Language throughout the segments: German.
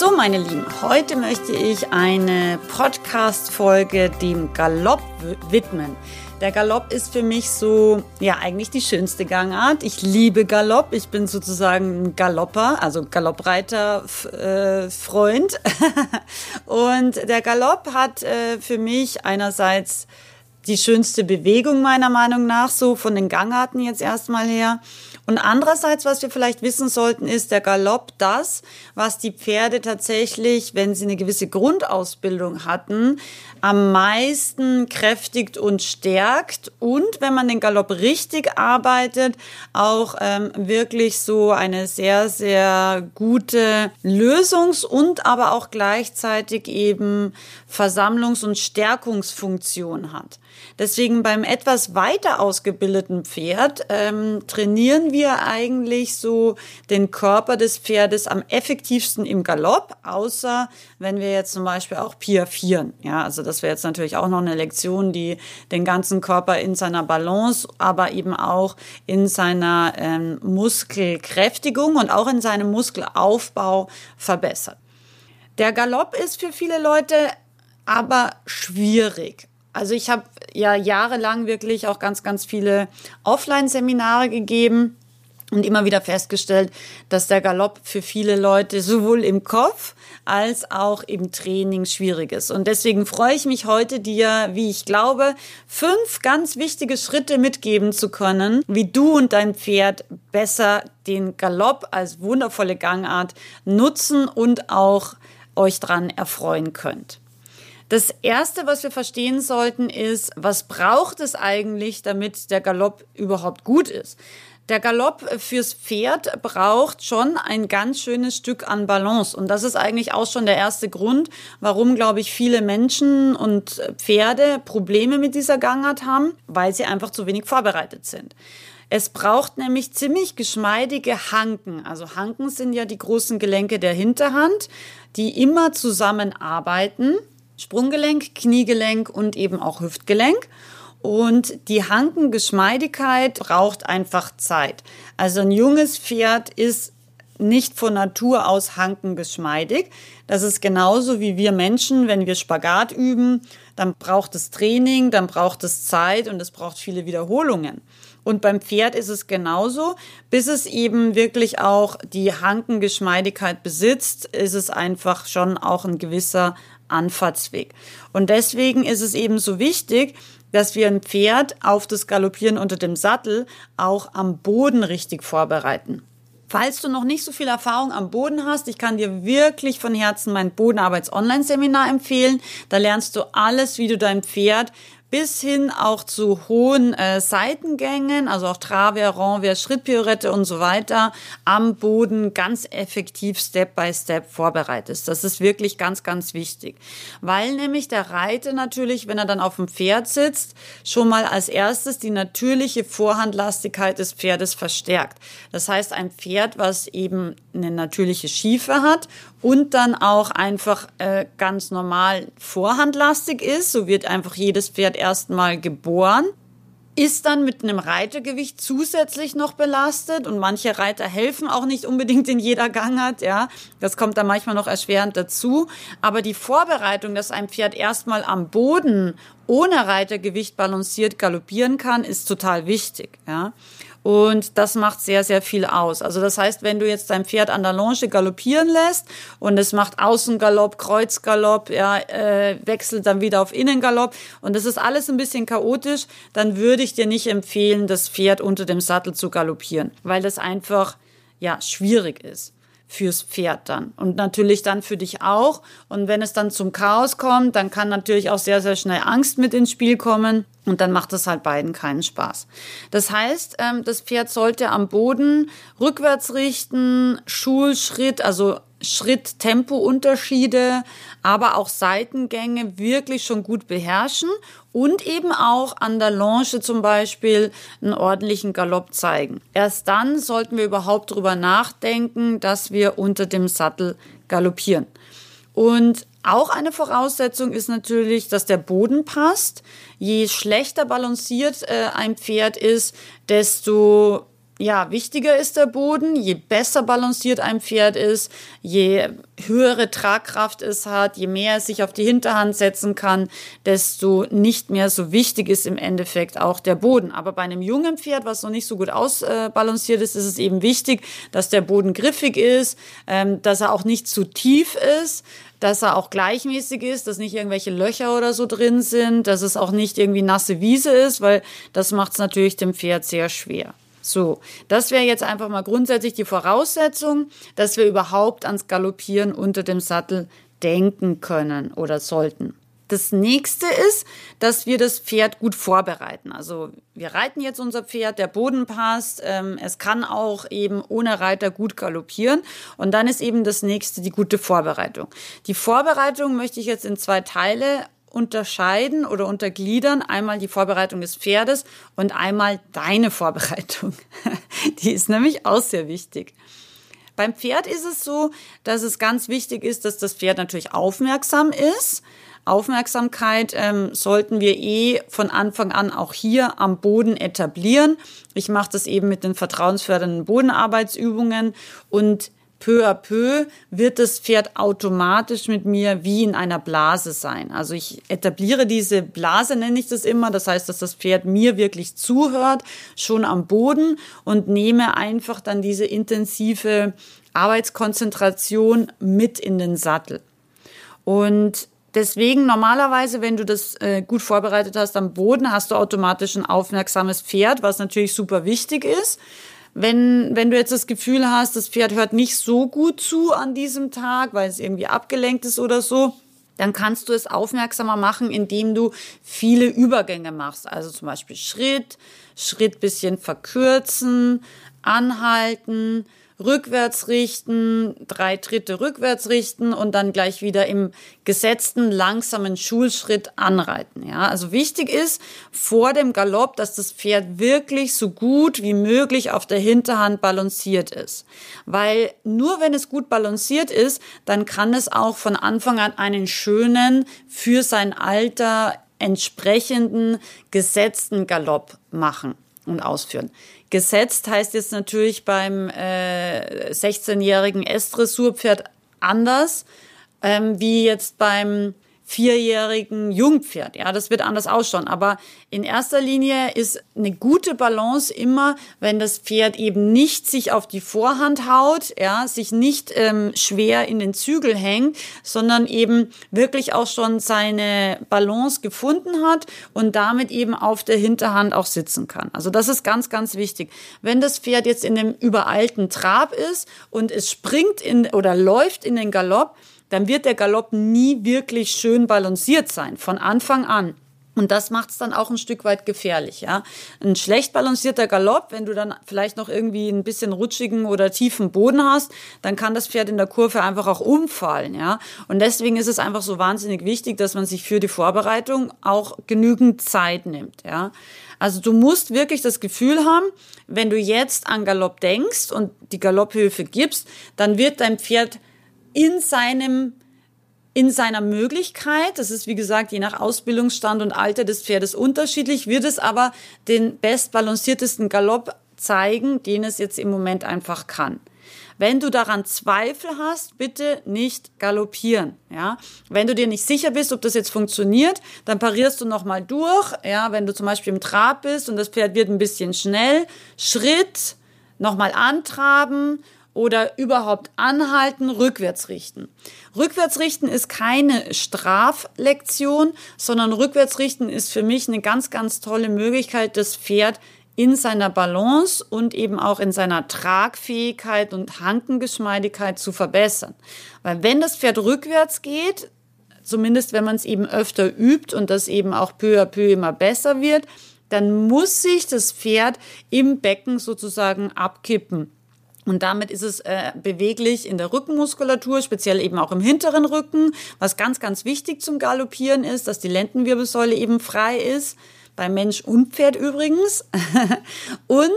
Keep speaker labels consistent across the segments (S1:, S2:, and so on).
S1: So, meine Lieben, heute möchte ich eine Podcast-Folge dem Galopp widmen. Der Galopp ist für mich so, ja, eigentlich die schönste Gangart. Ich liebe Galopp. Ich bin sozusagen ein Galopper, also Galoppreiter-Freund. Äh, Und der Galopp hat äh, für mich einerseits die schönste Bewegung meiner Meinung nach, so von den Gangarten jetzt erstmal her. Und andererseits, was wir vielleicht wissen sollten, ist der Galopp das, was die Pferde tatsächlich, wenn sie eine gewisse Grundausbildung hatten, am meisten kräftigt und stärkt und wenn man den Galopp richtig arbeitet, auch ähm, wirklich so eine sehr, sehr gute Lösungs- und aber auch gleichzeitig eben Versammlungs- und Stärkungsfunktion hat. Deswegen beim etwas weiter ausgebildeten Pferd ähm, trainieren wir eigentlich so den Körper des Pferdes am effektivsten im Galopp, außer wenn wir jetzt zum Beispiel auch piafieren. Ja, also das wäre jetzt natürlich auch noch eine Lektion, die den ganzen Körper in seiner Balance, aber eben auch in seiner ähm, Muskelkräftigung und auch in seinem Muskelaufbau verbessert. Der Galopp ist für viele Leute aber schwierig. Also ich habe ja jahrelang wirklich auch ganz, ganz viele Offline-Seminare gegeben und immer wieder festgestellt, dass der Galopp für viele Leute sowohl im Kopf als auch im Training schwierig ist. Und deswegen freue ich mich heute, dir, wie ich glaube, fünf ganz wichtige Schritte mitgeben zu können, wie du und dein Pferd besser den Galopp als wundervolle Gangart nutzen und auch euch dran erfreuen könnt. Das erste, was wir verstehen sollten, ist, was braucht es eigentlich, damit der Galopp überhaupt gut ist? Der Galopp fürs Pferd braucht schon ein ganz schönes Stück an Balance. Und das ist eigentlich auch schon der erste Grund, warum, glaube ich, viele Menschen und Pferde Probleme mit dieser Gangart haben, weil sie einfach zu wenig vorbereitet sind. Es braucht nämlich ziemlich geschmeidige Hanken. Also Hanken sind ja die großen Gelenke der Hinterhand, die immer zusammenarbeiten Sprunggelenk, Kniegelenk und eben auch Hüftgelenk. Und die Hankengeschmeidigkeit braucht einfach Zeit. Also ein junges Pferd ist nicht von Natur aus hankengeschmeidig. Das ist genauso wie wir Menschen, wenn wir Spagat üben, dann braucht es Training, dann braucht es Zeit und es braucht viele Wiederholungen. Und beim Pferd ist es genauso. Bis es eben wirklich auch die Hankengeschmeidigkeit besitzt, ist es einfach schon auch ein gewisser Anfahrtsweg. Und deswegen ist es eben so wichtig, dass wir ein Pferd auf das Galoppieren unter dem Sattel auch am Boden richtig vorbereiten. Falls du noch nicht so viel Erfahrung am Boden hast, ich kann dir wirklich von Herzen mein Bodenarbeits-Online-Seminar empfehlen. Da lernst du alles, wie du dein Pferd bis hin auch zu hohen äh, Seitengängen, also auch Travers, Renvers, Schrittpirouette und so weiter am Boden ganz effektiv Step by Step vorbereitest. Das ist wirklich ganz, ganz wichtig, weil nämlich der Reiter natürlich, wenn er dann auf dem Pferd sitzt, schon mal als erstes die natürliche Vorhandlastigkeit des Pferdes verstärkt. Das heißt, ein Pferd, was eben eine natürliche Schiefe hat und dann auch einfach äh, ganz normal vorhandlastig ist, so wird einfach jedes Pferd erstmal geboren, ist dann mit einem Reitergewicht zusätzlich noch belastet und manche Reiter helfen auch nicht unbedingt in jeder Gangart, ja. Das kommt dann manchmal noch erschwerend dazu. Aber die Vorbereitung, dass ein Pferd erstmal am Boden ohne Reitergewicht balanciert galoppieren kann, ist total wichtig, ja. Und das macht sehr, sehr viel aus. Also das heißt, wenn du jetzt dein Pferd an der Longe galoppieren lässt und es macht Außengalopp, Kreuzgalopp, ja, äh, wechselt dann wieder auf Innengalopp und das ist alles ein bisschen chaotisch, dann würde ich dir nicht empfehlen, das Pferd unter dem Sattel zu galoppieren, weil das einfach, ja, schwierig ist fürs Pferd dann und natürlich dann für dich auch. Und wenn es dann zum Chaos kommt, dann kann natürlich auch sehr, sehr schnell Angst mit ins Spiel kommen und dann macht es halt beiden keinen Spaß. Das heißt, ähm, das Pferd sollte am Boden rückwärts richten, Schulschritt, also Schritt-Tempo-Unterschiede, aber auch Seitengänge wirklich schon gut beherrschen und eben auch an der Longe zum Beispiel einen ordentlichen Galopp zeigen. Erst dann sollten wir überhaupt darüber nachdenken, dass wir unter dem Sattel galoppieren. Und auch eine Voraussetzung ist natürlich, dass der Boden passt. Je schlechter balanciert äh, ein Pferd ist, desto ja, wichtiger ist der Boden. Je besser balanciert ein Pferd ist, je höhere Tragkraft es hat, je mehr es sich auf die Hinterhand setzen kann, desto nicht mehr so wichtig ist im Endeffekt auch der Boden. Aber bei einem jungen Pferd, was noch nicht so gut ausbalanciert ist, ist es eben wichtig, dass der Boden griffig ist, ähm, dass er auch nicht zu tief ist, dass er auch gleichmäßig ist, dass nicht irgendwelche Löcher oder so drin sind, dass es auch nicht irgendwie nasse Wiese ist, weil das macht es natürlich dem Pferd sehr schwer. So, das wäre jetzt einfach mal grundsätzlich die Voraussetzung, dass wir überhaupt ans Galoppieren unter dem Sattel denken können oder sollten. Das nächste ist, dass wir das Pferd gut vorbereiten. Also wir reiten jetzt unser Pferd, der Boden passt, ähm, es kann auch eben ohne Reiter gut galoppieren. Und dann ist eben das nächste die gute Vorbereitung. Die Vorbereitung möchte ich jetzt in zwei Teile unterscheiden oder untergliedern. Einmal die Vorbereitung des Pferdes und einmal deine Vorbereitung. Die ist nämlich auch sehr wichtig. Beim Pferd ist es so, dass es ganz wichtig ist, dass das Pferd natürlich aufmerksam ist. Aufmerksamkeit ähm, sollten wir eh von Anfang an auch hier am Boden etablieren. Ich mache das eben mit den vertrauensfördernden Bodenarbeitsübungen und peu à peu wird das Pferd automatisch mit mir wie in einer Blase sein. Also ich etabliere diese Blase, nenne ich das immer. Das heißt, dass das Pferd mir wirklich zuhört, schon am Boden und nehme einfach dann diese intensive Arbeitskonzentration mit in den Sattel. Und Deswegen normalerweise, wenn du das äh, gut vorbereitet hast am Boden, hast du automatisch ein aufmerksames Pferd, was natürlich super wichtig ist. Wenn, wenn du jetzt das Gefühl hast, das Pferd hört nicht so gut zu an diesem Tag, weil es irgendwie abgelenkt ist oder so, dann kannst du es aufmerksamer machen, indem du viele Übergänge machst. Also zum Beispiel Schritt, Schritt bisschen verkürzen, anhalten, rückwärts richten, drei Tritte rückwärts richten und dann gleich wieder im gesetzten langsamen Schulschritt anreiten. Ja, also wichtig ist vor dem Galopp, dass das Pferd wirklich so gut wie möglich auf der Hinterhand balanciert ist. Weil nur wenn es gut balanciert ist, dann kann es auch von Anfang an einen schönen, für sein Alter entsprechenden, gesetzten Galopp machen und ausführen. Gesetzt heißt jetzt natürlich beim äh, 16-jährigen S-Dressurpferd anders, ähm, wie jetzt beim vierjährigen Jungpferd. Ja, das wird anders ausschauen. Aber in erster Linie ist eine gute Balance immer, wenn das Pferd eben nicht sich auf die Vorhand haut, ja, sich nicht ähm, schwer in den Zügel hängt, sondern eben wirklich auch schon seine Balance gefunden hat und damit eben auf der Hinterhand auch sitzen kann. Also das ist ganz, ganz wichtig. Wenn das Pferd jetzt in dem überalten Trab ist und es springt in oder läuft in den Galopp, dann wird der Galopp nie wirklich schön balanciert sein, von Anfang an. Und das macht es dann auch ein Stück weit gefährlich, ja. Ein schlecht balancierter Galopp, wenn du dann vielleicht noch irgendwie ein bisschen rutschigen oder tiefen Boden hast, dann kann das Pferd in der Kurve einfach auch umfallen, ja. Und deswegen ist es einfach so wahnsinnig wichtig, dass man sich für die Vorbereitung auch genügend Zeit nimmt, ja. Also du musst wirklich das Gefühl haben, wenn du jetzt an Galopp denkst und die Galopphilfe gibst, dann wird dein Pferd in seinem in seiner Möglichkeit, das ist wie gesagt je nach Ausbildungsstand und Alter des Pferdes unterschiedlich, wird es aber den bestbalanciertesten Galopp zeigen, den es jetzt im Moment einfach kann. Wenn du daran Zweifel hast, bitte nicht galoppieren, ja? Wenn du dir nicht sicher bist, ob das jetzt funktioniert, dann parierst du nochmal durch, ja? Wenn du zum Beispiel im Trab bist und das Pferd wird ein bisschen schnell, Schritt, nochmal antraben oder überhaupt anhalten, rückwärts richten. Rückwärts richten ist keine Straflektion, sondern rückwärts richten ist für mich eine ganz, ganz tolle Möglichkeit, das Pferd in seiner Balance und eben auch in seiner Tragfähigkeit und Hankengeschmeidigkeit zu verbessern. Weil wenn das Pferd rückwärts geht, zumindest wenn man es eben öfter übt und das eben auch peu à peu immer besser wird, dann muss sich das Pferd im Becken sozusagen abkippen. Und damit ist es äh, beweglich in der Rückenmuskulatur, speziell eben auch im hinteren Rücken. Was ganz, ganz wichtig zum Galoppieren ist, dass die Lendenwirbelsäule eben frei ist. Bei Mensch und Pferd übrigens. und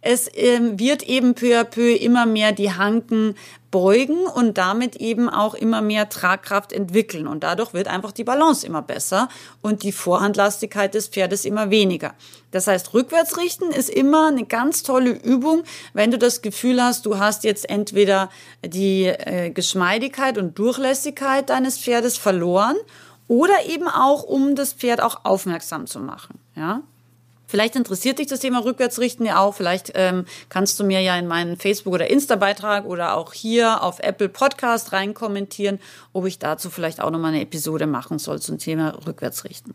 S1: es ähm, wird eben peu à peu immer mehr die Hanken beugen und damit eben auch immer mehr Tragkraft entwickeln. Und dadurch wird einfach die Balance immer besser und die Vorhandlastigkeit des Pferdes immer weniger. Das heißt, rückwärts richten ist immer eine ganz tolle Übung, wenn du das Gefühl hast, du hast jetzt entweder die äh, Geschmeidigkeit und Durchlässigkeit deines Pferdes verloren oder eben auch, um das Pferd auch aufmerksam zu machen. Ja? Vielleicht interessiert dich das Thema Rückwärtsrichten ja auch. Vielleicht ähm, kannst du mir ja in meinen Facebook- oder Insta-Beitrag oder auch hier auf Apple Podcast rein kommentieren, ob ich dazu vielleicht auch nochmal eine Episode machen soll zum Thema Rückwärtsrichten.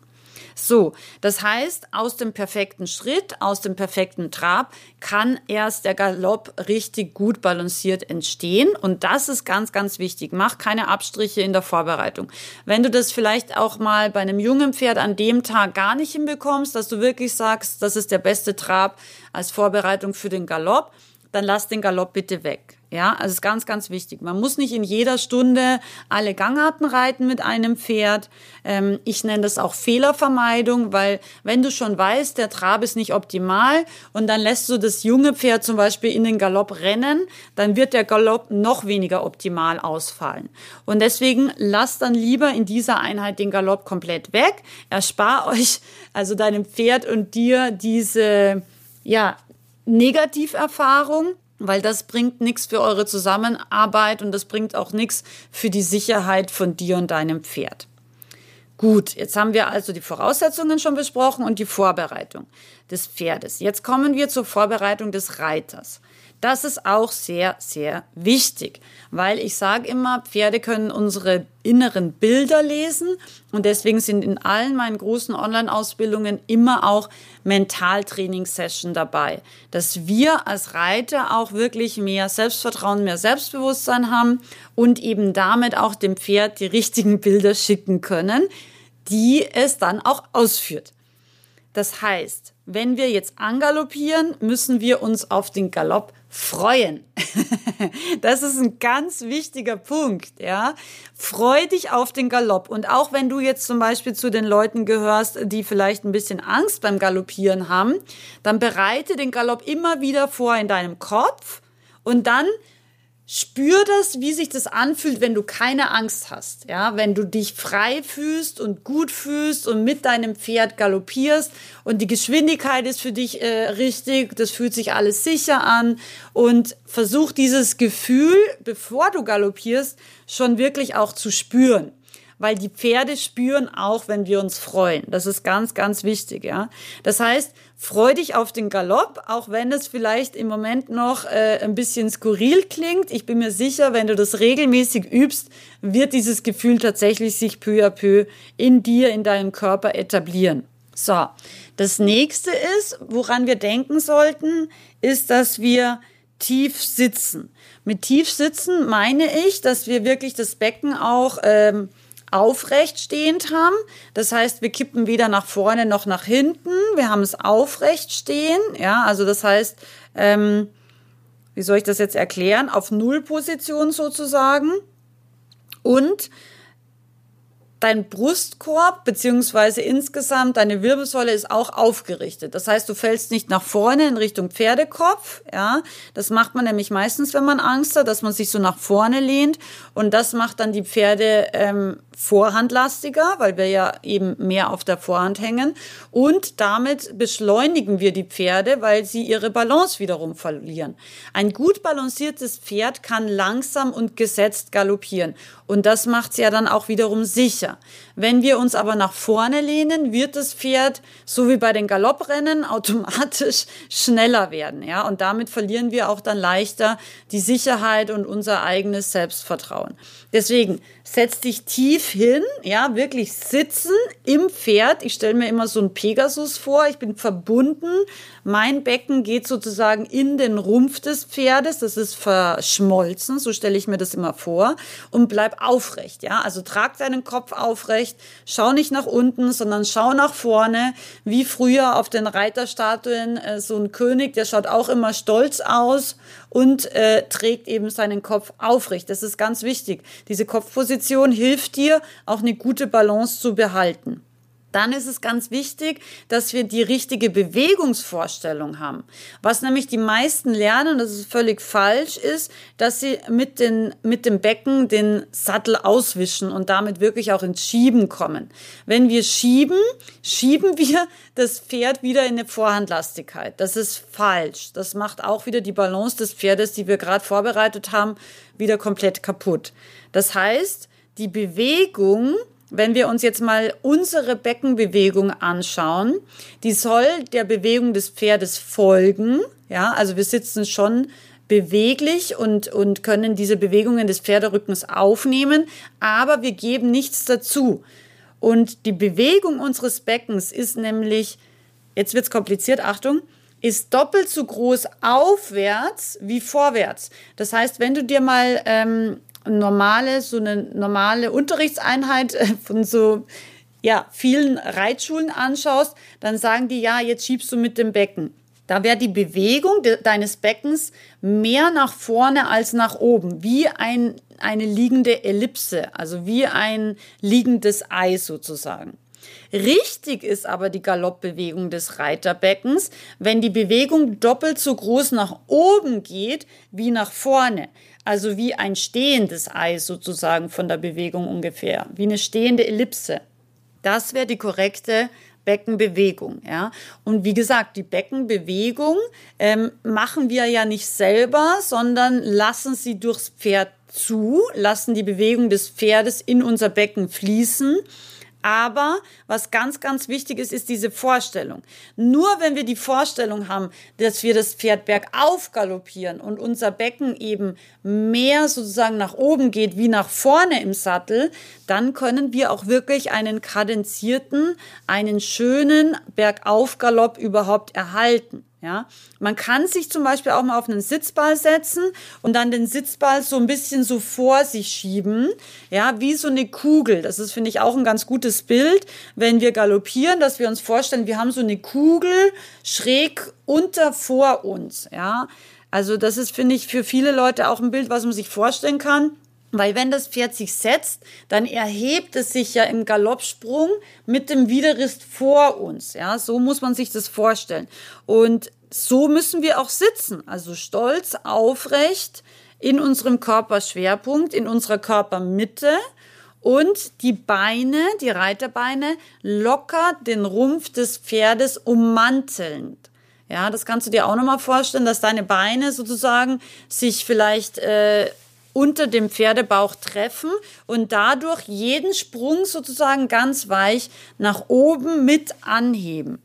S1: So, das heißt, aus dem perfekten Schritt, aus dem perfekten Trab kann erst der Galopp richtig gut balanciert entstehen. Und das ist ganz, ganz wichtig. Mach keine Abstriche in der Vorbereitung. Wenn du das vielleicht auch mal bei einem jungen Pferd an dem Tag gar nicht hinbekommst, dass du wirklich sagst, das ist der beste Trab als Vorbereitung für den Galopp, dann lass den Galopp bitte weg. Ja, also ist ganz, ganz wichtig. Man muss nicht in jeder Stunde alle Gangarten reiten mit einem Pferd. Ähm, ich nenne das auch Fehlervermeidung, weil wenn du schon weißt, der Trab ist nicht optimal und dann lässt du das junge Pferd zum Beispiel in den Galopp rennen, dann wird der Galopp noch weniger optimal ausfallen. Und deswegen lasst dann lieber in dieser Einheit den Galopp komplett weg. Erspar euch, also deinem Pferd und dir diese, ja, Negativerfahrung weil das bringt nichts für eure Zusammenarbeit und das bringt auch nichts für die Sicherheit von dir und deinem Pferd. Gut, jetzt haben wir also die Voraussetzungen schon besprochen und die Vorbereitung des Pferdes. Jetzt kommen wir zur Vorbereitung des Reiters. Das ist auch sehr, sehr wichtig, weil ich sage immer, Pferde können unsere inneren Bilder lesen und deswegen sind in allen meinen großen Online-Ausbildungen immer auch Mentaltraining-Session dabei, dass wir als Reiter auch wirklich mehr Selbstvertrauen, mehr Selbstbewusstsein haben und eben damit auch dem Pferd die richtigen Bilder schicken können, die es dann auch ausführt. Das heißt, wenn wir jetzt angaloppieren, müssen wir uns auf den Galopp freuen. das ist ein ganz wichtiger Punkt, ja. Freu dich auf den Galopp. Und auch wenn du jetzt zum Beispiel zu den Leuten gehörst, die vielleicht ein bisschen Angst beim Galoppieren haben, dann bereite den Galopp immer wieder vor in deinem Kopf und dann Spür das, wie sich das anfühlt, wenn du keine Angst hast. Ja, wenn du dich frei fühlst und gut fühlst und mit deinem Pferd galoppierst und die Geschwindigkeit ist für dich äh, richtig, das fühlt sich alles sicher an und versuch dieses Gefühl, bevor du galoppierst, schon wirklich auch zu spüren weil die Pferde spüren auch, wenn wir uns freuen. Das ist ganz, ganz wichtig, ja. Das heißt, freu dich auf den Galopp, auch wenn es vielleicht im Moment noch äh, ein bisschen skurril klingt. Ich bin mir sicher, wenn du das regelmäßig übst, wird dieses Gefühl tatsächlich sich peu à peu in dir, in deinem Körper etablieren. So, das nächste ist, woran wir denken sollten, ist, dass wir tief sitzen. Mit tief sitzen meine ich, dass wir wirklich das Becken auch ähm, aufrecht stehend haben. Das heißt, wir kippen weder nach vorne noch nach hinten. Wir haben es aufrecht stehen. Ja, also das heißt, ähm, wie soll ich das jetzt erklären? Auf Nullposition sozusagen. Und dein Brustkorb beziehungsweise insgesamt deine Wirbelsäule ist auch aufgerichtet. Das heißt, du fällst nicht nach vorne in Richtung Pferdekopf. Ja, das macht man nämlich meistens, wenn man Angst hat, dass man sich so nach vorne lehnt und das macht dann die Pferde ähm, vorhandlastiger, weil wir ja eben mehr auf der Vorhand hängen. Und damit beschleunigen wir die Pferde, weil sie ihre Balance wiederum verlieren. Ein gut balanciertes Pferd kann langsam und gesetzt galoppieren. Und das macht es ja dann auch wiederum sicher. Wenn wir uns aber nach vorne lehnen, wird das Pferd, so wie bei den Galopprennen, automatisch schneller werden. Ja? Und damit verlieren wir auch dann leichter die Sicherheit und unser eigenes Selbstvertrauen. Deswegen setz dich tief hin, ja, wirklich sitzen im Pferd. Ich stelle mir immer so einen Pegasus vor. Ich bin verbunden. Mein Becken geht sozusagen in den Rumpf des Pferdes. Das ist verschmolzen. So stelle ich mir das immer vor. Und bleib aufrecht, ja. Also trag deinen Kopf aufrecht. Schau nicht nach unten, sondern schau nach vorne. Wie früher auf den Reiterstatuen äh, so ein König, der schaut auch immer stolz aus und äh, trägt eben seinen Kopf aufrecht. Das ist ganz wichtig. Diese Kopfposition hilft dir, auch eine gute Balance zu behalten dann ist es ganz wichtig, dass wir die richtige Bewegungsvorstellung haben. Was nämlich die meisten lernen, das ist völlig falsch, ist, dass sie mit, den, mit dem Becken den Sattel auswischen und damit wirklich auch ins Schieben kommen. Wenn wir schieben, schieben wir das Pferd wieder in eine Vorhandlastigkeit. Das ist falsch. Das macht auch wieder die Balance des Pferdes, die wir gerade vorbereitet haben, wieder komplett kaputt. Das heißt, die Bewegung wenn wir uns jetzt mal unsere Beckenbewegung anschauen, die soll der Bewegung des Pferdes folgen. Ja, also wir sitzen schon beweglich und, und können diese Bewegungen des Pferderückens aufnehmen, aber wir geben nichts dazu. Und die Bewegung unseres Beckens ist nämlich, jetzt wird's kompliziert, Achtung, ist doppelt so groß aufwärts wie vorwärts. Das heißt, wenn du dir mal ähm, normale, so eine normale Unterrichtseinheit äh, von so ja, vielen Reitschulen anschaust, dann sagen die, ja, jetzt schiebst du mit dem Becken. Da wäre die Bewegung de deines Beckens mehr nach vorne als nach oben, wie ein, eine liegende Ellipse, also wie ein liegendes Ei sozusagen. Richtig ist aber die Galoppbewegung des Reiterbeckens, wenn die Bewegung doppelt so groß nach oben geht wie nach vorne. Also wie ein stehendes Ei sozusagen von der Bewegung ungefähr, wie eine stehende Ellipse. Das wäre die korrekte Beckenbewegung. Ja? Und wie gesagt, die Beckenbewegung ähm, machen wir ja nicht selber, sondern lassen sie durchs Pferd zu, lassen die Bewegung des Pferdes in unser Becken fließen aber was ganz, ganz wichtig ist, ist diese Vorstellung. Nur wenn wir die Vorstellung haben, dass wir das Pferd bergauf galoppieren und unser Becken eben mehr sozusagen nach oben geht wie nach vorne im Sattel, dann können wir auch wirklich einen kadenzierten, einen schönen Bergaufgalopp überhaupt erhalten. Ja, man kann sich zum Beispiel auch mal auf einen Sitzball setzen und dann den Sitzball so ein bisschen so vor sich schieben, ja, wie so eine Kugel. Das ist, finde ich, auch ein ganz gutes Bild, wenn wir galoppieren, dass wir uns vorstellen, wir haben so eine Kugel schräg unter vor uns, ja. Also das ist, finde ich, für viele Leute auch ein Bild, was man sich vorstellen kann. Weil wenn das Pferd sich setzt, dann erhebt es sich ja im Galoppsprung mit dem Widerrist vor uns. Ja, so muss man sich das vorstellen. Und so müssen wir auch sitzen. Also stolz, aufrecht in unserem Körperschwerpunkt, in unserer Körpermitte und die Beine, die Reiterbeine locker den Rumpf des Pferdes ummantelnd. Ja, das kannst du dir auch nochmal vorstellen, dass deine Beine sozusagen sich vielleicht äh, unter dem Pferdebauch treffen und dadurch jeden Sprung sozusagen ganz weich nach oben mit anheben.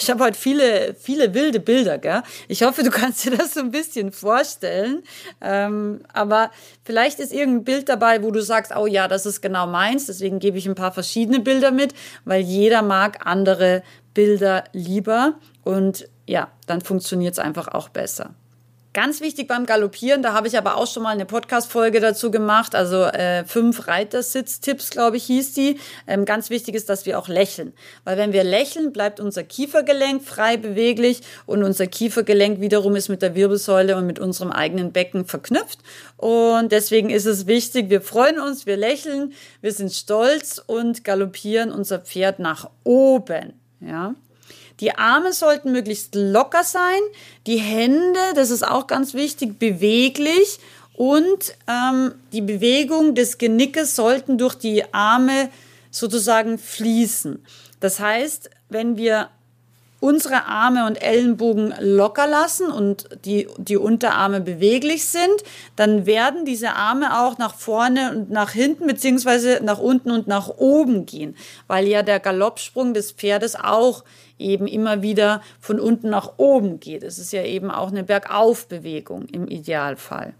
S1: Ich habe heute viele, viele wilde Bilder, gell? Ich hoffe, du kannst dir das so ein bisschen vorstellen. Ähm, aber vielleicht ist irgendein Bild dabei, wo du sagst, oh ja, das ist genau meins. Deswegen gebe ich ein paar verschiedene Bilder mit, weil jeder mag andere Bilder lieber. Und ja, dann funktioniert es einfach auch besser. Ganz wichtig beim Galoppieren, da habe ich aber auch schon mal eine Podcast-Folge dazu gemacht, also äh, fünf Reitersitztipps, glaube ich, hieß die. Ähm, ganz wichtig ist, dass wir auch lächeln. Weil wenn wir lächeln, bleibt unser Kiefergelenk frei beweglich und unser Kiefergelenk wiederum ist mit der Wirbelsäule und mit unserem eigenen Becken verknüpft. Und deswegen ist es wichtig, wir freuen uns, wir lächeln, wir sind stolz und galoppieren unser Pferd nach oben. Ja. Die Arme sollten möglichst locker sein, die Hände, das ist auch ganz wichtig, beweglich und ähm, die Bewegung des Genickes sollten durch die Arme sozusagen fließen. Das heißt, wenn wir unsere Arme und Ellenbogen locker lassen und die, die Unterarme beweglich sind, dann werden diese Arme auch nach vorne und nach hinten beziehungsweise nach unten und nach oben gehen, weil ja der Galoppsprung des Pferdes auch eben immer wieder von unten nach oben geht. Es ist ja eben auch eine Bergaufbewegung im Idealfall.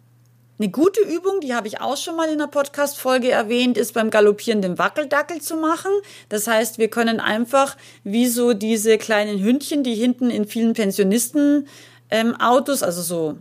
S1: Eine gute Übung, die habe ich auch schon mal in einer Podcast-Folge erwähnt, ist beim Galoppieren den Wackeldackel zu machen. Das heißt, wir können einfach wie so diese kleinen Hündchen, die hinten in vielen Pensionisten ähm, Autos, also so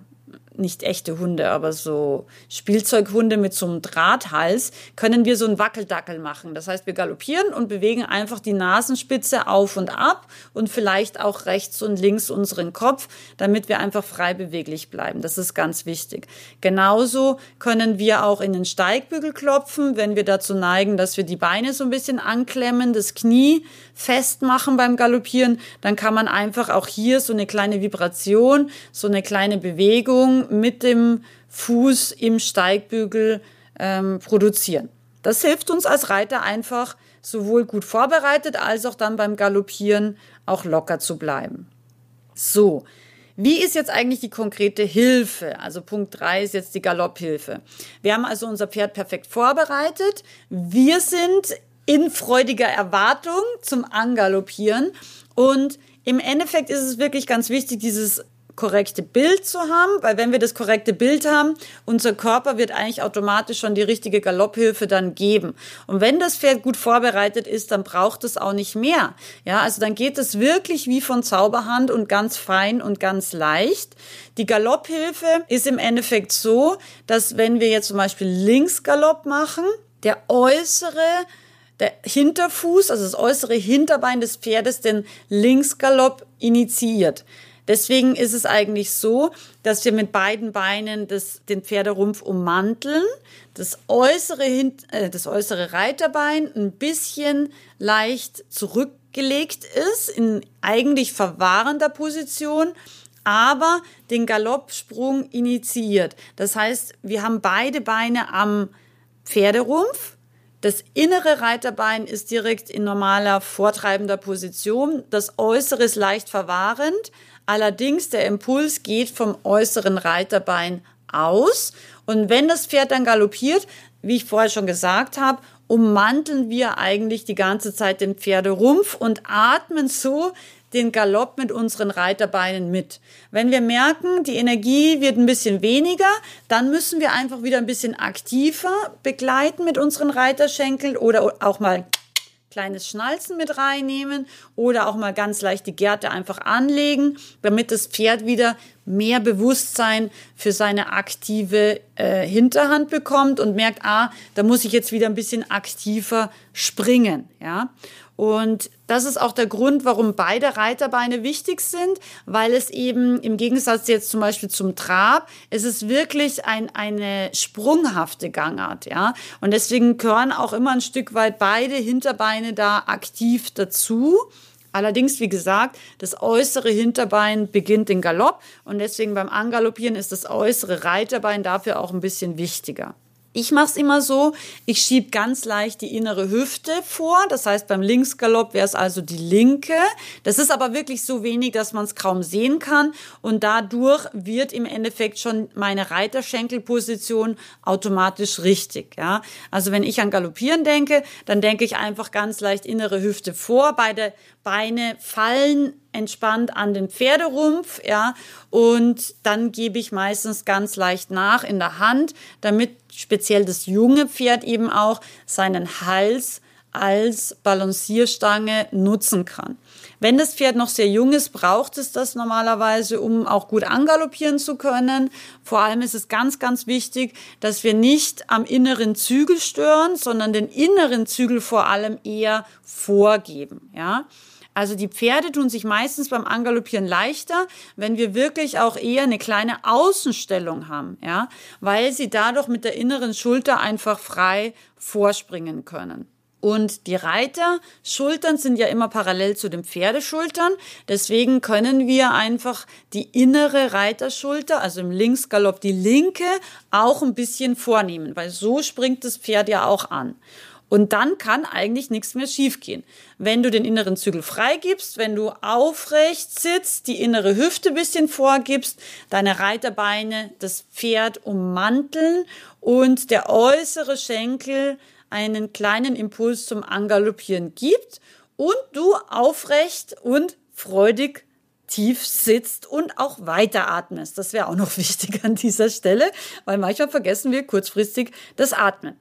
S1: nicht echte Hunde, aber so Spielzeughunde mit so einem Drahthals, können wir so einen Wackeldackel machen. Das heißt, wir galoppieren und bewegen einfach die Nasenspitze auf und ab und vielleicht auch rechts und links unseren Kopf, damit wir einfach frei beweglich bleiben. Das ist ganz wichtig. Genauso können wir auch in den Steigbügel klopfen, wenn wir dazu neigen, dass wir die Beine so ein bisschen anklemmen, das Knie festmachen beim Galoppieren, dann kann man einfach auch hier so eine kleine Vibration, so eine kleine Bewegung mit dem Fuß im Steigbügel ähm, produzieren. Das hilft uns als Reiter einfach sowohl gut vorbereitet als auch dann beim Galoppieren auch locker zu bleiben. So, wie ist jetzt eigentlich die konkrete Hilfe? Also Punkt drei ist jetzt die Galopphilfe. Wir haben also unser Pferd perfekt vorbereitet. Wir sind in freudiger Erwartung zum Angaloppieren und im Endeffekt ist es wirklich ganz wichtig, dieses korrekte Bild zu haben, weil wenn wir das korrekte Bild haben, unser Körper wird eigentlich automatisch schon die richtige Galopphilfe dann geben. Und wenn das Pferd gut vorbereitet ist, dann braucht es auch nicht mehr. Ja, also dann geht es wirklich wie von Zauberhand und ganz fein und ganz leicht. Die Galopphilfe ist im Endeffekt so, dass wenn wir jetzt zum Beispiel Linksgalopp machen, der äußere der Hinterfuß, also das äußere Hinterbein des Pferdes, den Linksgalopp initiiert. Deswegen ist es eigentlich so, dass wir mit beiden Beinen das, den Pferderumpf ummanteln, das äußere, äh, das äußere Reiterbein ein bisschen leicht zurückgelegt ist, in eigentlich verwahrender Position, aber den Galoppsprung initiiert. Das heißt, wir haben beide Beine am Pferderumpf. Das innere Reiterbein ist direkt in normaler vortreibender Position. Das äußere ist leicht verwahrend, Allerdings der Impuls geht vom äußeren Reiterbein aus. Und wenn das Pferd dann galoppiert, wie ich vorher schon gesagt habe, ummanteln wir eigentlich die ganze Zeit den Pferderumpf und atmen so den Galopp mit unseren Reiterbeinen mit. Wenn wir merken, die Energie wird ein bisschen weniger, dann müssen wir einfach wieder ein bisschen aktiver begleiten mit unseren Reiterschenkeln oder auch mal kleines Schnalzen mit reinnehmen oder auch mal ganz leicht die Gerte einfach anlegen, damit das Pferd wieder mehr Bewusstsein für seine aktive äh, Hinterhand bekommt und merkt, ah, da muss ich jetzt wieder ein bisschen aktiver springen, ja. Und das ist auch der Grund, warum beide Reiterbeine wichtig sind, weil es eben im Gegensatz jetzt zum Beispiel zum Trab, es ist wirklich ein, eine sprunghafte Gangart, ja. Und deswegen gehören auch immer ein Stück weit beide Hinterbeine da aktiv dazu. Allerdings, wie gesagt, das äußere Hinterbein beginnt den Galopp und deswegen beim Angaloppieren ist das äußere Reiterbein dafür auch ein bisschen wichtiger. Ich mache es immer so, ich schiebe ganz leicht die innere Hüfte vor. Das heißt, beim Linksgalopp wäre es also die linke. Das ist aber wirklich so wenig, dass man es kaum sehen kann. Und dadurch wird im Endeffekt schon meine Reiterschenkelposition automatisch richtig. Ja? Also wenn ich an Galoppieren denke, dann denke ich einfach ganz leicht innere Hüfte vor. Beide Beine fallen entspannt an den Pferderumpf, ja, und dann gebe ich meistens ganz leicht nach in der Hand, damit speziell das junge Pferd eben auch seinen Hals als Balancierstange nutzen kann. Wenn das Pferd noch sehr jung ist, braucht es das normalerweise, um auch gut angaloppieren zu können. Vor allem ist es ganz, ganz wichtig, dass wir nicht am inneren Zügel stören, sondern den inneren Zügel vor allem eher vorgeben, ja. Also die Pferde tun sich meistens beim Angaloppieren leichter, wenn wir wirklich auch eher eine kleine Außenstellung haben, ja, weil sie dadurch mit der inneren Schulter einfach frei vorspringen können. Und die Reiterschultern sind ja immer parallel zu den Pferdeschultern. Deswegen können wir einfach die innere Reiterschulter, also im Linksgalopp die linke, auch ein bisschen vornehmen, weil so springt das Pferd ja auch an. Und dann kann eigentlich nichts mehr schiefgehen. Wenn du den inneren Zügel freigibst, wenn du aufrecht sitzt, die innere Hüfte bisschen vorgibst, deine Reiterbeine das Pferd ummanteln und der äußere Schenkel einen kleinen Impuls zum Angaloppieren gibt und du aufrecht und freudig tief sitzt und auch weiteratmest. Das wäre auch noch wichtig an dieser Stelle, weil manchmal vergessen wir kurzfristig das Atmen.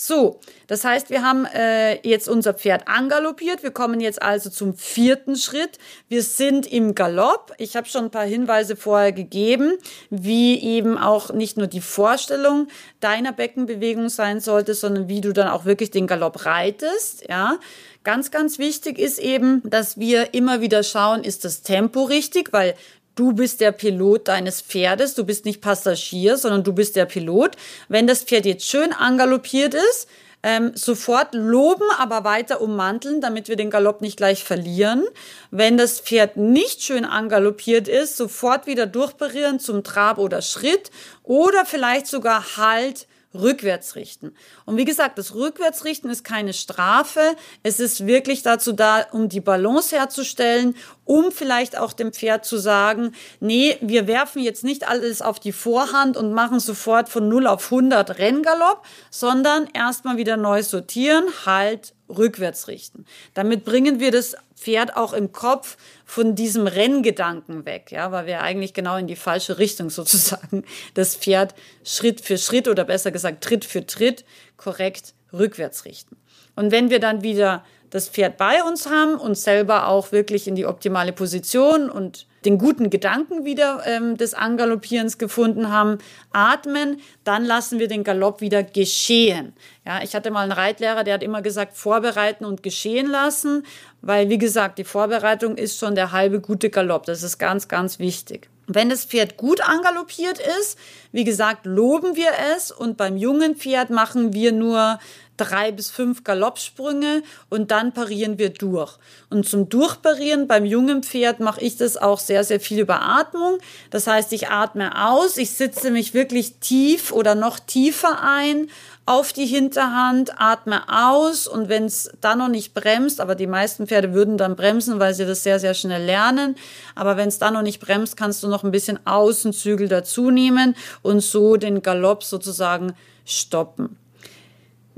S1: So, das heißt, wir haben äh, jetzt unser Pferd angaloppiert. Wir kommen jetzt also zum vierten Schritt. Wir sind im Galopp. Ich habe schon ein paar Hinweise vorher gegeben, wie eben auch nicht nur die Vorstellung deiner Beckenbewegung sein sollte, sondern wie du dann auch wirklich den Galopp reitest. Ja, ganz, ganz wichtig ist eben, dass wir immer wieder schauen, ist das Tempo richtig, weil Du bist der Pilot deines Pferdes, du bist nicht Passagier, sondern du bist der Pilot. Wenn das Pferd jetzt schön angaloppiert ist, ähm, sofort loben, aber weiter ummanteln, damit wir den Galopp nicht gleich verlieren. Wenn das Pferd nicht schön angaloppiert ist, sofort wieder durchparieren zum Trab oder Schritt oder vielleicht sogar Halt rückwärts richten. Und wie gesagt, das Rückwärtsrichten ist keine Strafe. Es ist wirklich dazu da, um die Balance herzustellen, um vielleicht auch dem Pferd zu sagen, nee, wir werfen jetzt nicht alles auf die Vorhand und machen sofort von 0 auf 100 Renngalopp, sondern erstmal wieder neu sortieren, halt, rückwärts richten. Damit bringen wir das Pferd auch im Kopf von diesem Renngedanken weg, ja, weil wir eigentlich genau in die falsche Richtung sozusagen das Pferd Schritt für Schritt oder besser gesagt Tritt für Tritt korrekt rückwärts richten. Und wenn wir dann wieder das Pferd bei uns haben und selber auch wirklich in die optimale Position und den guten Gedanken wieder ähm, des Angaloppierens gefunden haben, atmen, dann lassen wir den Galopp wieder geschehen. Ja, ich hatte mal einen Reitlehrer, der hat immer gesagt, vorbereiten und geschehen lassen, weil wie gesagt, die Vorbereitung ist schon der halbe gute Galopp. Das ist ganz, ganz wichtig. Wenn das Pferd gut angaloppiert ist, wie gesagt, loben wir es und beim jungen Pferd machen wir nur drei bis fünf Galoppsprünge und dann parieren wir durch. Und zum Durchparieren beim jungen Pferd mache ich das auch sehr, sehr viel über Atmung. Das heißt, ich atme aus, ich sitze mich wirklich tief oder noch tiefer ein auf die Hinterhand, atme aus und wenn es dann noch nicht bremst, aber die meisten Pferde würden dann bremsen, weil sie das sehr, sehr schnell lernen, aber wenn es dann noch nicht bremst, kannst du noch ein bisschen Außenzügel dazu nehmen und so den Galopp sozusagen stoppen.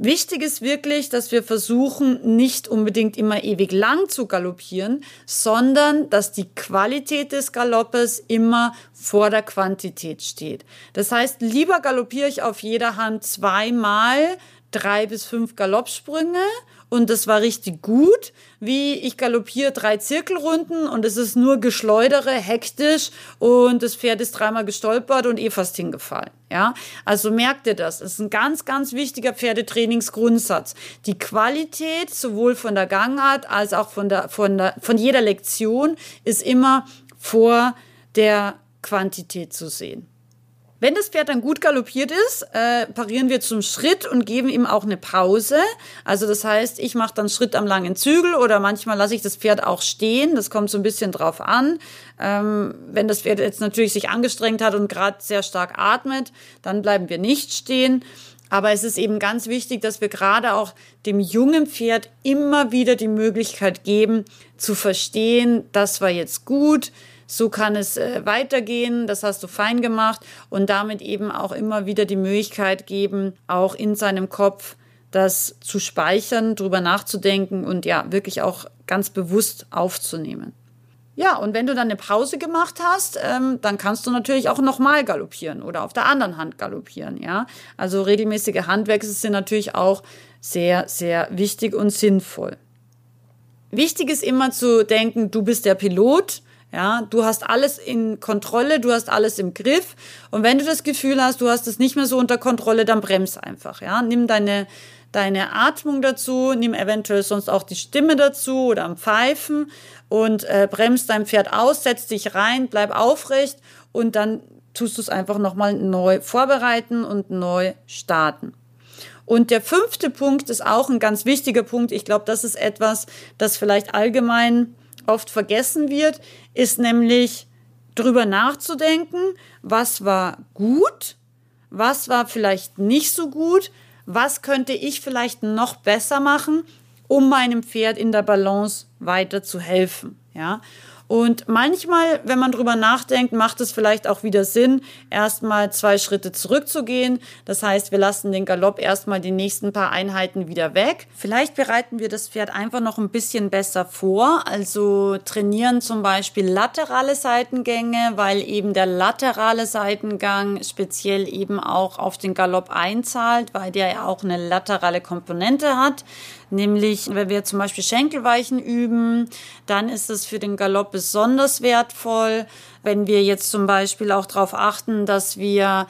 S1: Wichtig ist wirklich, dass wir versuchen, nicht unbedingt immer ewig lang zu galoppieren, sondern dass die Qualität des Galoppes immer vor der Quantität steht. Das heißt, lieber galoppiere ich auf jeder Hand zweimal drei bis fünf Galoppsprünge und das war richtig gut, wie ich galoppiere drei Zirkelrunden und es ist nur Geschleudere, hektisch und das Pferd ist dreimal gestolpert und eh fast hingefallen. Ja, also merkt ihr das. Das ist ein ganz, ganz wichtiger Pferdetrainingsgrundsatz. Die Qualität sowohl von der Gangart als auch von der, von der, von jeder Lektion ist immer vor der Quantität zu sehen. Wenn das Pferd dann gut galoppiert ist, äh, parieren wir zum Schritt und geben ihm auch eine Pause. Also das heißt, ich mache dann Schritt am langen Zügel oder manchmal lasse ich das Pferd auch stehen. Das kommt so ein bisschen drauf an. Ähm, wenn das Pferd jetzt natürlich sich angestrengt hat und gerade sehr stark atmet, dann bleiben wir nicht stehen. Aber es ist eben ganz wichtig, dass wir gerade auch dem jungen Pferd immer wieder die Möglichkeit geben, zu verstehen, das war jetzt gut, so kann es äh, weitergehen, das hast du fein gemacht und damit eben auch immer wieder die Möglichkeit geben, auch in seinem Kopf das zu speichern, drüber nachzudenken und ja, wirklich auch ganz bewusst aufzunehmen. Ja, und wenn du dann eine Pause gemacht hast, ähm, dann kannst du natürlich auch nochmal galoppieren oder auf der anderen Hand galoppieren, ja. Also regelmäßige Handwechsel sind natürlich auch sehr, sehr wichtig und sinnvoll. Wichtig ist immer zu denken, du bist der Pilot ja, du hast alles in Kontrolle, du hast alles im Griff. Und wenn du das Gefühl hast, du hast es nicht mehr so unter Kontrolle, dann bremst einfach. Ja, nimm deine, deine Atmung dazu, nimm eventuell sonst auch die Stimme dazu oder am Pfeifen und äh, bremst dein Pferd aus, setz dich rein, bleib aufrecht und dann tust du es einfach nochmal neu vorbereiten und neu starten. Und der fünfte Punkt ist auch ein ganz wichtiger Punkt. Ich glaube, das ist etwas, das vielleicht allgemein oft vergessen wird, ist nämlich drüber nachzudenken, was war gut, was war vielleicht nicht so gut, was könnte ich vielleicht noch besser machen, um meinem Pferd in der Balance weiter zu helfen, ja? Und manchmal, wenn man drüber nachdenkt, macht es vielleicht auch wieder Sinn, erstmal zwei Schritte zurückzugehen. Das heißt, wir lassen den Galopp erstmal die nächsten paar Einheiten wieder weg. Vielleicht bereiten wir das Pferd einfach noch ein bisschen besser vor. Also trainieren zum Beispiel laterale Seitengänge, weil eben der laterale Seitengang speziell eben auch auf den Galopp einzahlt, weil der ja auch eine laterale Komponente hat. Nämlich, wenn wir zum Beispiel Schenkelweichen üben, dann ist es für den Galopp besonders wertvoll. Wenn wir jetzt zum Beispiel auch darauf achten, dass wir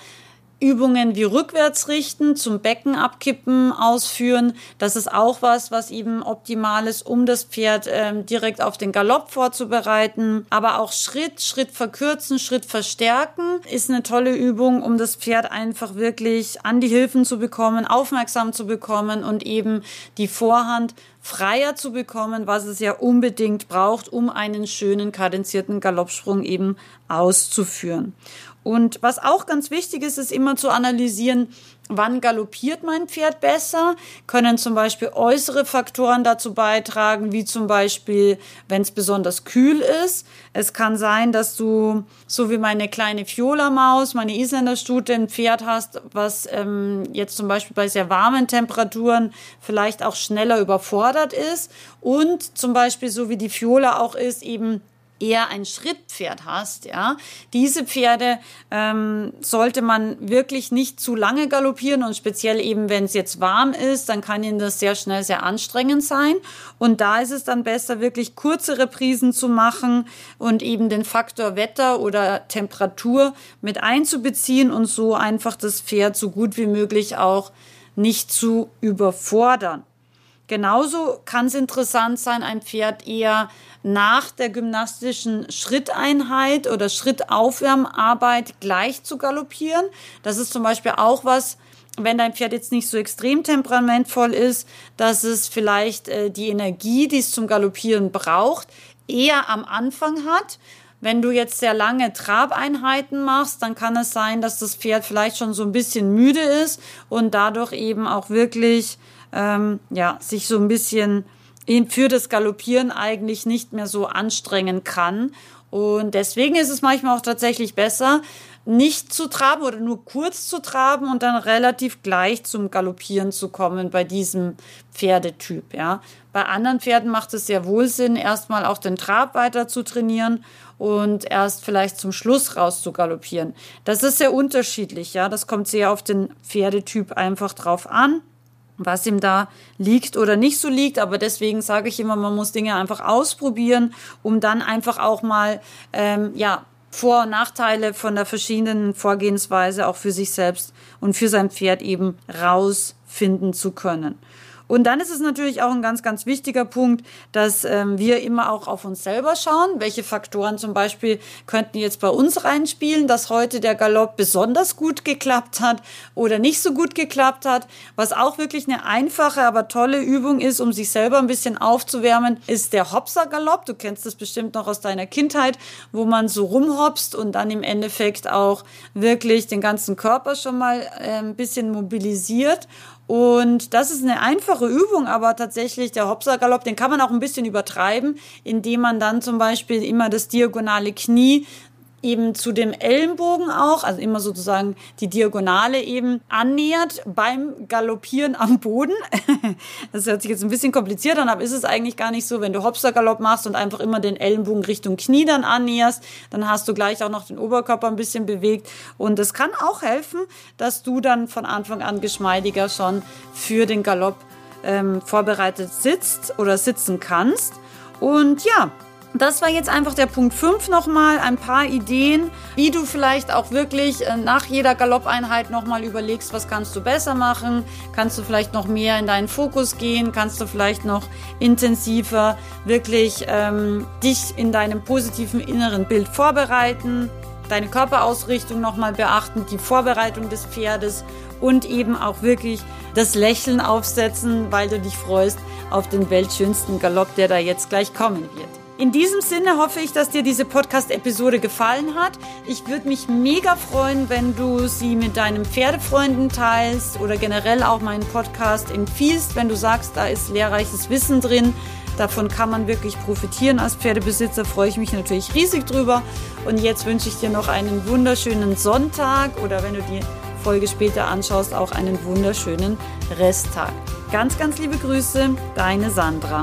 S1: Übungen wie rückwärts richten, zum Becken abkippen ausführen. Das ist auch was, was eben optimal ist, um das Pferd ähm, direkt auf den Galopp vorzubereiten. Aber auch Schritt, Schritt verkürzen, Schritt verstärken ist eine tolle Übung, um das Pferd einfach wirklich an die Hilfen zu bekommen, aufmerksam zu bekommen und eben die Vorhand freier zu bekommen, was es ja unbedingt braucht, um einen schönen kadenzierten Galoppsprung eben auszuführen. Und was auch ganz wichtig ist, ist immer zu analysieren, wann galoppiert mein Pferd besser? Können zum Beispiel äußere Faktoren dazu beitragen, wie zum Beispiel, wenn es besonders kühl ist. Es kann sein, dass du, so wie meine kleine Fiola-Maus, meine Isländerstute, ein Pferd hast, was ähm, jetzt zum Beispiel bei sehr warmen Temperaturen vielleicht auch schneller überfordert ist. Und zum Beispiel, so wie die Fiola auch ist, eben eher ein Schrittpferd hast, ja, diese Pferde ähm, sollte man wirklich nicht zu lange galoppieren und speziell eben, wenn es jetzt warm ist, dann kann ihnen das sehr schnell sehr anstrengend sein. Und da ist es dann besser, wirklich kurze Reprisen zu machen und eben den Faktor Wetter oder Temperatur mit einzubeziehen und so einfach das Pferd so gut wie möglich auch nicht zu überfordern. Genauso kann es interessant sein, ein Pferd eher nach der gymnastischen Schritteinheit oder Schrittaufwärmarbeit gleich zu galoppieren. Das ist zum Beispiel auch was, wenn dein Pferd jetzt nicht so extrem temperamentvoll ist, dass es vielleicht äh, die Energie, die es zum Galoppieren braucht, eher am Anfang hat. Wenn du jetzt sehr lange Trabeinheiten machst, dann kann es sein, dass das Pferd vielleicht schon so ein bisschen müde ist und dadurch eben auch wirklich ähm, ja, sich so ein bisschen für das Galoppieren eigentlich nicht mehr so anstrengen kann. Und deswegen ist es manchmal auch tatsächlich besser, nicht zu traben oder nur kurz zu traben und dann relativ gleich zum Galoppieren zu kommen bei diesem Pferdetyp, ja. Bei anderen Pferden macht es sehr wohl Sinn, erstmal auch den Trab weiter zu trainieren und erst vielleicht zum Schluss raus zu galoppieren. Das ist sehr unterschiedlich, ja. Das kommt sehr auf den Pferdetyp einfach drauf an was ihm da liegt oder nicht so liegt. Aber deswegen sage ich immer, man muss Dinge einfach ausprobieren, um dann einfach auch mal ähm, ja Vor- und Nachteile von der verschiedenen Vorgehensweise auch für sich selbst und für sein Pferd eben rausfinden zu können. Und dann ist es natürlich auch ein ganz, ganz wichtiger Punkt, dass ähm, wir immer auch auf uns selber schauen. Welche Faktoren zum Beispiel könnten jetzt bei uns reinspielen, dass heute der Galopp besonders gut geklappt hat oder nicht so gut geklappt hat. Was auch wirklich eine einfache, aber tolle Übung ist, um sich selber ein bisschen aufzuwärmen, ist der Hopser-Galopp. Du kennst das bestimmt noch aus deiner Kindheit, wo man so rumhopst und dann im Endeffekt auch wirklich den ganzen Körper schon mal äh, ein bisschen mobilisiert und das ist eine einfache Übung, aber tatsächlich der Hopser-Galopp, den kann man auch ein bisschen übertreiben, indem man dann zum Beispiel immer das diagonale Knie eben zu dem Ellenbogen auch, also immer sozusagen die Diagonale eben annähert beim Galoppieren am Boden. Das hört sich jetzt ein bisschen kompliziert an, aber ist es eigentlich gar nicht so. Wenn du Hopster-Galopp machst und einfach immer den Ellenbogen Richtung Knie dann annäherst, dann hast du gleich auch noch den Oberkörper ein bisschen bewegt. Und das kann auch helfen, dass du dann von Anfang an geschmeidiger schon für den Galopp ähm, vorbereitet sitzt oder sitzen kannst. Und ja, das war jetzt einfach der Punkt 5 nochmal, ein paar Ideen, wie du vielleicht auch wirklich äh, nach jeder Galoppeinheit nochmal überlegst, was kannst du besser machen, kannst du vielleicht noch mehr in deinen Fokus gehen, kannst du vielleicht noch intensiver wirklich ähm, dich in deinem positiven inneren Bild vorbereiten, deine Körperausrichtung nochmal beachten, die Vorbereitung des Pferdes und eben auch wirklich das Lächeln aufsetzen, weil du dich freust auf den weltschönsten Galopp, der da jetzt gleich kommen wird. In diesem Sinne hoffe ich, dass dir diese Podcast-Episode gefallen hat. Ich würde mich mega freuen, wenn du sie mit deinen Pferdefreunden teilst oder generell auch meinen Podcast empfiehlst, wenn du sagst, da ist lehrreiches Wissen drin Davon kann man wirklich profitieren. Als Pferdebesitzer freue ich mich natürlich riesig drüber. Und jetzt wünsche ich dir noch einen wunderschönen Sonntag oder wenn du die Folge später anschaust, auch einen wunderschönen Resttag. Ganz, ganz liebe Grüße, deine Sandra.